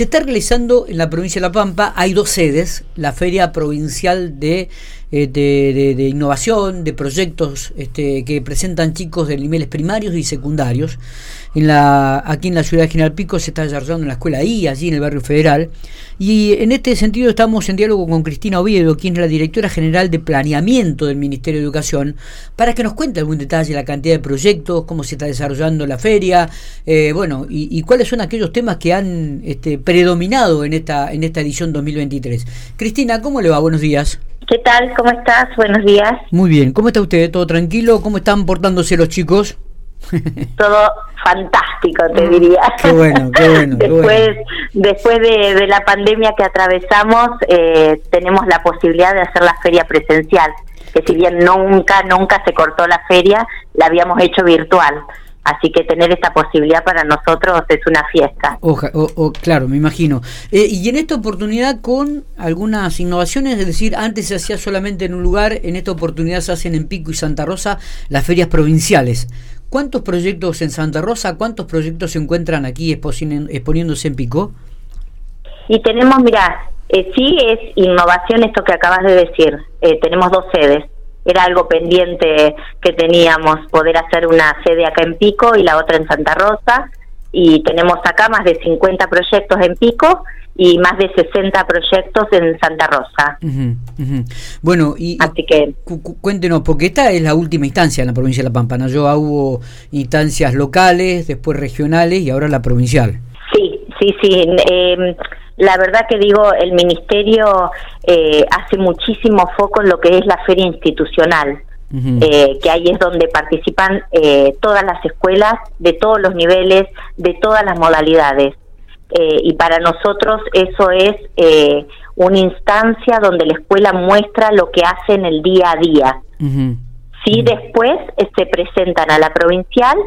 Se está realizando en la provincia de La Pampa, hay dos sedes, la Feria Provincial de, eh, de, Innovación, de proyectos este, que presentan chicos de niveles primarios y secundarios. En la, aquí en la ciudad de General Pico se está desarrollando en la escuela I, allí en el barrio federal. Y en este sentido estamos en diálogo con Cristina Oviedo, quien es la directora general de planeamiento del Ministerio de Educación, para que nos cuente algún detalle, la cantidad de proyectos, cómo se está desarrollando la feria, eh, bueno, y, cuáles son aquellos temas que han este, predominado en esta, en esta edición 2023. Cristina, ¿cómo le va? Buenos días. ¿Qué tal? ¿Cómo estás? Buenos días. Muy bien. ¿Cómo está usted? ¿Todo tranquilo? ¿Cómo están portándose los chicos? Todo fantástico, te mm, diría. Qué bueno, qué bueno. después después de, la pandemia que atravesamos, eh, tenemos la posibilidad de hacer la feria presencial, que si bien nunca, nunca se cortó la feria, la habíamos hecho virtual. Así que tener esta posibilidad para nosotros es una fiesta. Oja, o, claro, me imagino. Eh, y en esta oportunidad con algunas innovaciones, es decir, antes se hacía solamente en un lugar, en esta oportunidad se hacen en Pico y Santa Rosa las ferias provinciales. ¿Cuántos proyectos en Santa Rosa, cuántos proyectos se encuentran aquí exponiéndose en Pico? Y tenemos, mira, eh, sí es innovación esto que acabas de decir. Eh, tenemos dos sedes. Era algo pendiente que teníamos, poder hacer una sede acá en Pico y la otra en Santa Rosa. Y tenemos acá más de 50 proyectos en Pico y más de 60 proyectos en Santa Rosa. Bueno, y, Así que, cuéntenos, porque esta es la última instancia en la provincia de La Pampa, ¿no? hubo instancias locales, después regionales y ahora la provincial. Sí, sí, sí. Eh, la verdad que digo, el ministerio eh, hace muchísimo foco en lo que es la feria institucional. Eh, que ahí es donde participan eh, todas las escuelas de todos los niveles, de todas las modalidades. Eh, y para nosotros eso es eh, una instancia donde la escuela muestra lo que hace en el día a día. Si después eh, se presentan a la provincial,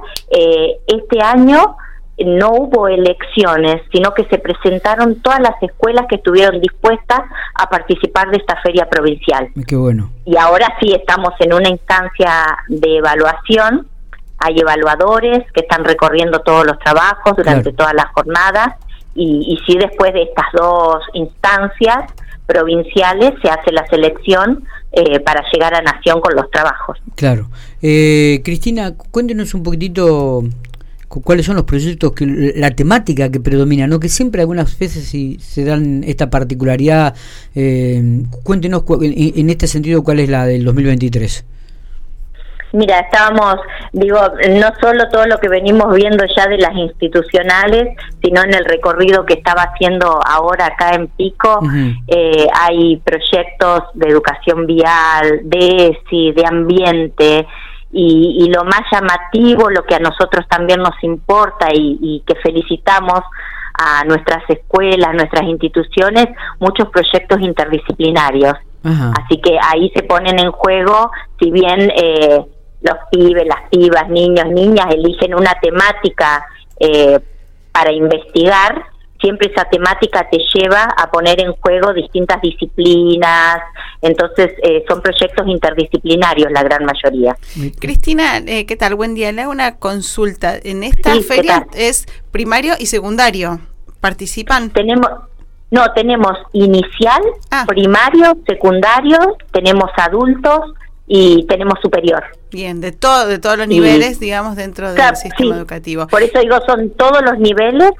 este año no hubo elecciones, sino que se presentaron todas las escuelas que estuvieron dispuestas a participar de esta feria provincial. Qué bueno. Y ahora sí estamos en una instancia de evaluación. Hay evaluadores que están recorriendo todos los trabajos durante todas las jornadas y, si después de estas dos instancias provinciales se hace la selección eh, para llegar a Nación con los trabajos. Claro. Eh, Cristina, cuéntenos un poquitito cuáles son los proyectos, que la temática que predomina, ¿no? que siempre algunas veces si se dan esta particularidad. Eh, cuéntenos en, este sentido cuál es la del 2023. Mira, estábamos, digo, no solo todo lo que venimos viendo ya de las institucionales, sino en el recorrido que estaba haciendo ahora acá en Pico, eh, hay proyectos de educación vial, de ESI, de ambiente, y, lo más llamativo, lo que a nosotros también nos importa y, que felicitamos a nuestras escuelas, nuestras instituciones, muchos proyectos interdisciplinarios. Así que ahí se ponen en juego, si bien eh, los pibes, las pibas, niños, niñas eligen una temática eh, para investigar, siempre esa temática te lleva a poner en juego distintas disciplinas, entonces eh, son proyectos interdisciplinarios la gran mayoría. Cristina, eh, ¿qué tal? Buen día. Le hago una consulta. En esta feria es primario y secundario. ¿Participan? Tenemos, no, tenemos inicial, ah. primario, secundario, tenemos adultos, y tenemos superior. Bien, de todo, de todos los niveles, digamos, dentro del sistema educativo. Por eso digo, son todos los niveles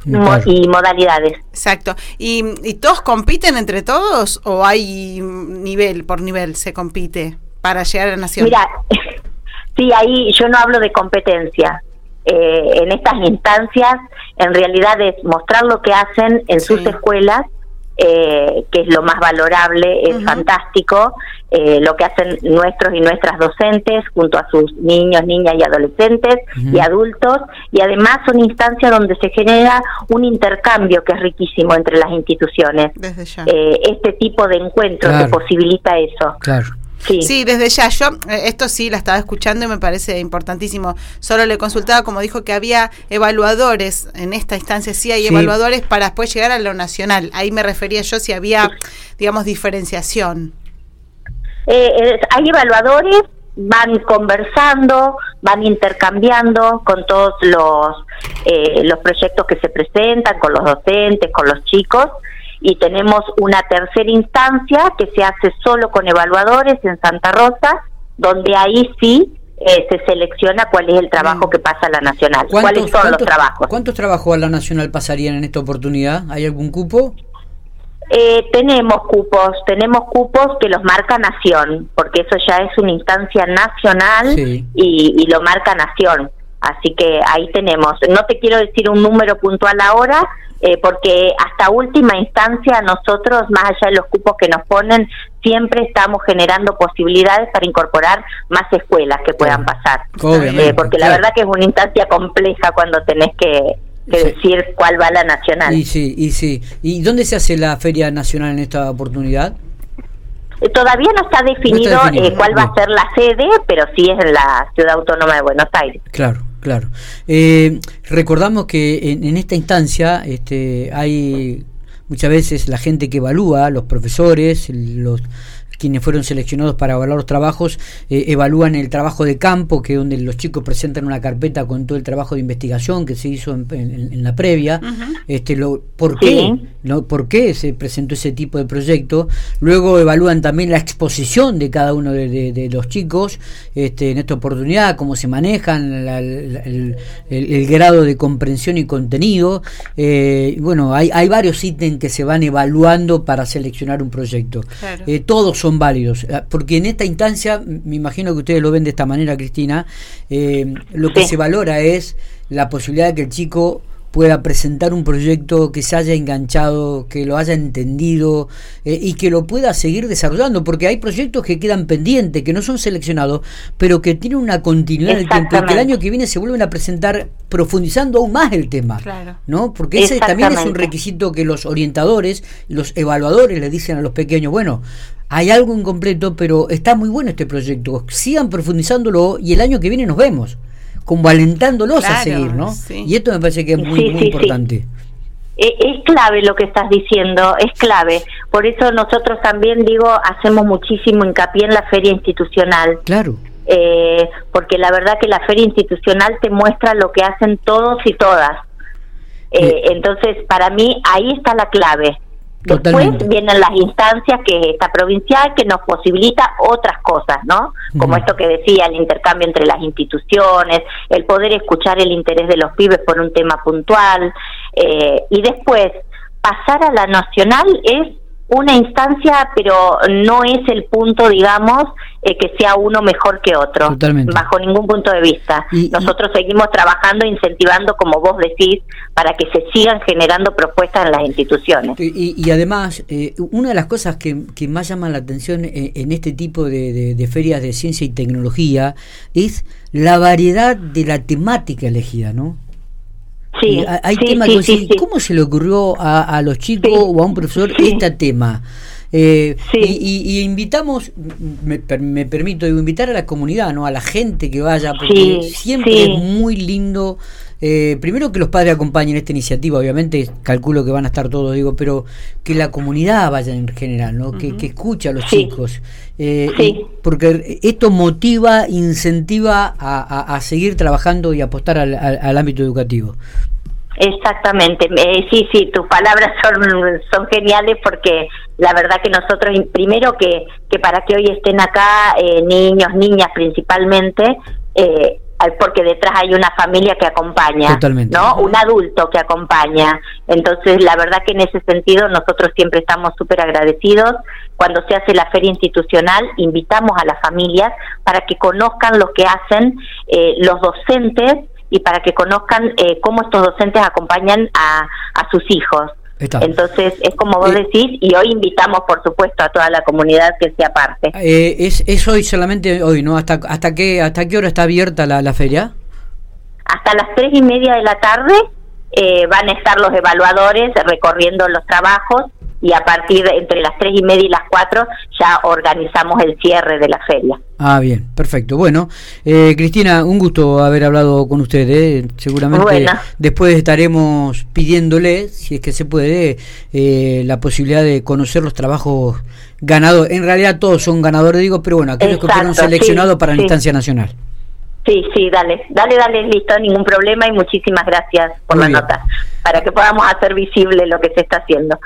y modalidades. Exacto. ¿Y, ¿Y todos compiten entre todos o hay nivel por nivel se compite para llegar a la nación? Mira, sí, ahí yo no hablo de competencia. Eh, en estas instancias, en realidad es mostrar lo que hacen en sus escuelas eh, que es lo más valorable, es fantástico, eh, lo que hacen nuestros y nuestras docentes junto a sus niños, niñas y adolescentes y adultos, y además son instancias donde se genera un intercambio que es riquísimo entre las instituciones. Eh, este tipo de encuentros que posibilita eso. Claro. Sí. desde ya. Yo eh, esto sí la estaba escuchando y me parece importantísimo. Solo le consultaba, como dijo, que había evaluadores en esta instancia, sí hay evaluadores para después llegar a lo nacional. Ahí me refería yo si había, digamos, diferenciación. Eh, hay evaluadores van conversando, van intercambiando con todos los, eh, los proyectos que se presentan, con los docentes, con los chicos, y tenemos una tercera instancia que se hace solo con evaluadores en Santa Rosa, donde ahí sí eh, se selecciona cuál es el trabajo mm. que pasa a la nacional, cuáles son los trabajos. ¿Cuántos trabajos a la nacional pasarían en esta oportunidad? ¿Hay algún cupo? Eh, tenemos cupos, tenemos cupos que los marca Nación, porque eso ya es una instancia nacional y, lo marca Nación. Así que ahí tenemos. No te quiero decir un número puntual ahora, eh, porque hasta última instancia nosotros, más allá de los cupos que nos ponen, siempre estamos generando posibilidades para incorporar más escuelas que puedan pasar. Eh, porque la verdad que es una instancia compleja cuando tenés que que decir cuál va la nacional. Y sí, y sí. ¿Y dónde se hace la Feria Nacional en esta oportunidad? Eh, todavía no está definido, eh, cuál va a ser la sede, pero sí es en la Ciudad Autónoma de Buenos Aires. Claro, claro. Eh, recordamos que en, en, esta instancia este, hay muchas veces la gente que evalúa, los profesores, los quienes fueron seleccionados para evaluar los trabajos eh, evalúan el trabajo de campo, que es donde los chicos presentan una carpeta con todo el trabajo de investigación que se hizo en, la previa, este, lo, ¿por qué? ¿no? ¿Por qué se presentó ese tipo de proyecto? Luego evalúan también la exposición de cada uno de, los chicos este, en esta oportunidad, cómo se manejan, el, grado de comprensión y contenido. Eh, bueno, hay, hay varios ítems que se van evaluando para seleccionar un proyecto. Eh, todos son válidos. Ah, porque en esta instancia, me imagino que ustedes lo ven de esta manera, Cristina, eh, lo que se valora es la posibilidad de que el chico pueda presentar un proyecto que se haya enganchado, que lo haya entendido eh, y que lo pueda seguir desarrollando, porque hay proyectos que quedan pendientes, que no son seleccionados, pero que tienen una continuidad en el tiempo, que el año que viene se vuelven a presentar profundizando aún más el tema, ¿no? Porque ese también es un requisito que los orientadores, los evaluadores le dicen a los pequeños, bueno, hay algo incompleto, pero está muy bueno este proyecto, sigan profundizándolo y el año que viene nos vemos como alentándolos a seguir, ¿no? Y esto me parece que es muy, importante. E, es clave lo que estás diciendo, es clave. Por eso nosotros también, digo, hacemos muchísimo hincapié en la feria institucional. Claro. Eh, porque la verdad que la feria institucional te muestra lo que hacen todos y todas. Eh, entonces, para mí, ahí está la clave. Después vienen las instancias que esta provincial que nos posibilita otras cosas, ¿no? Como esto que decía, el intercambio entre las instituciones, el poder escuchar el interés de los pibes por un tema puntual. Eh, y después, pasar a la nacional es una instancia, pero no es el punto, digamos, eh, que sea uno mejor que otro, bajo ningún punto de vista. Nosotros seguimos trabajando, incentivando, como vos decís, para que se sigan generando propuestas en las instituciones. Y, además, eh, una de las cosas que, más llama la atención eh, en, este tipo de, ferias de ciencia y tecnología es la variedad de la temática elegida, ¿no? Sí, hay temas ¿cómo se le ocurrió a, los chicos o a un profesor este tema? Eh, y, invitamos, me, me, permito invitar a la comunidad, no a la gente que vaya, porque siempre es muy lindo. Eh, primero que los padres acompañen esta iniciativa, obviamente calculo que van a estar todos, digo, pero que la comunidad vaya en general, ¿no? que, que escuche a los chicos. Eh, porque esto motiva, incentiva a, a, seguir trabajando y apostar al, al ámbito educativo. Exactamente, eh, sí, sí, tus palabras son, son geniales porque la verdad que nosotros, primero que, que para que hoy estén acá eh, niños, niñas principalmente, eh, porque detrás hay una familia que acompaña, ¿no? Un adulto que acompaña. Entonces, la verdad que en ese sentido nosotros siempre estamos súper agradecidos. Cuando se hace la feria institucional, invitamos a las familias para que conozcan lo que hacen eh, los docentes y para que conozcan eh, cómo estos docentes acompañan a, a sus hijos. Entonces, es como vos eh, decís, y hoy invitamos, por supuesto, a toda la comunidad que sea parte. Eh, es, es hoy solamente hoy, ¿no? ¿Hasta, hasta, qué, hasta qué hora está abierta la, la feria? Hasta las tres y media de la tarde van a estar los evaluadores recorriendo los trabajos y a partir de entre las tres y media y las cuatro ya organizamos el cierre de la feria. Ah, bien, perfecto. Bueno, eh, Cristina, un gusto haber hablado con usted. ¿eh? Seguramente después estaremos pidiéndole, si es que se puede, eh, la posibilidad de conocer los trabajos ganados. En realidad todos son ganadores, digo, pero bueno, aquellos que fueron seleccionados para la instancia nacional. Sí, sí, dale, dale, dale, listo, ningún problema y muchísimas gracias por la nota, para que podamos hacer visible lo que se está haciendo.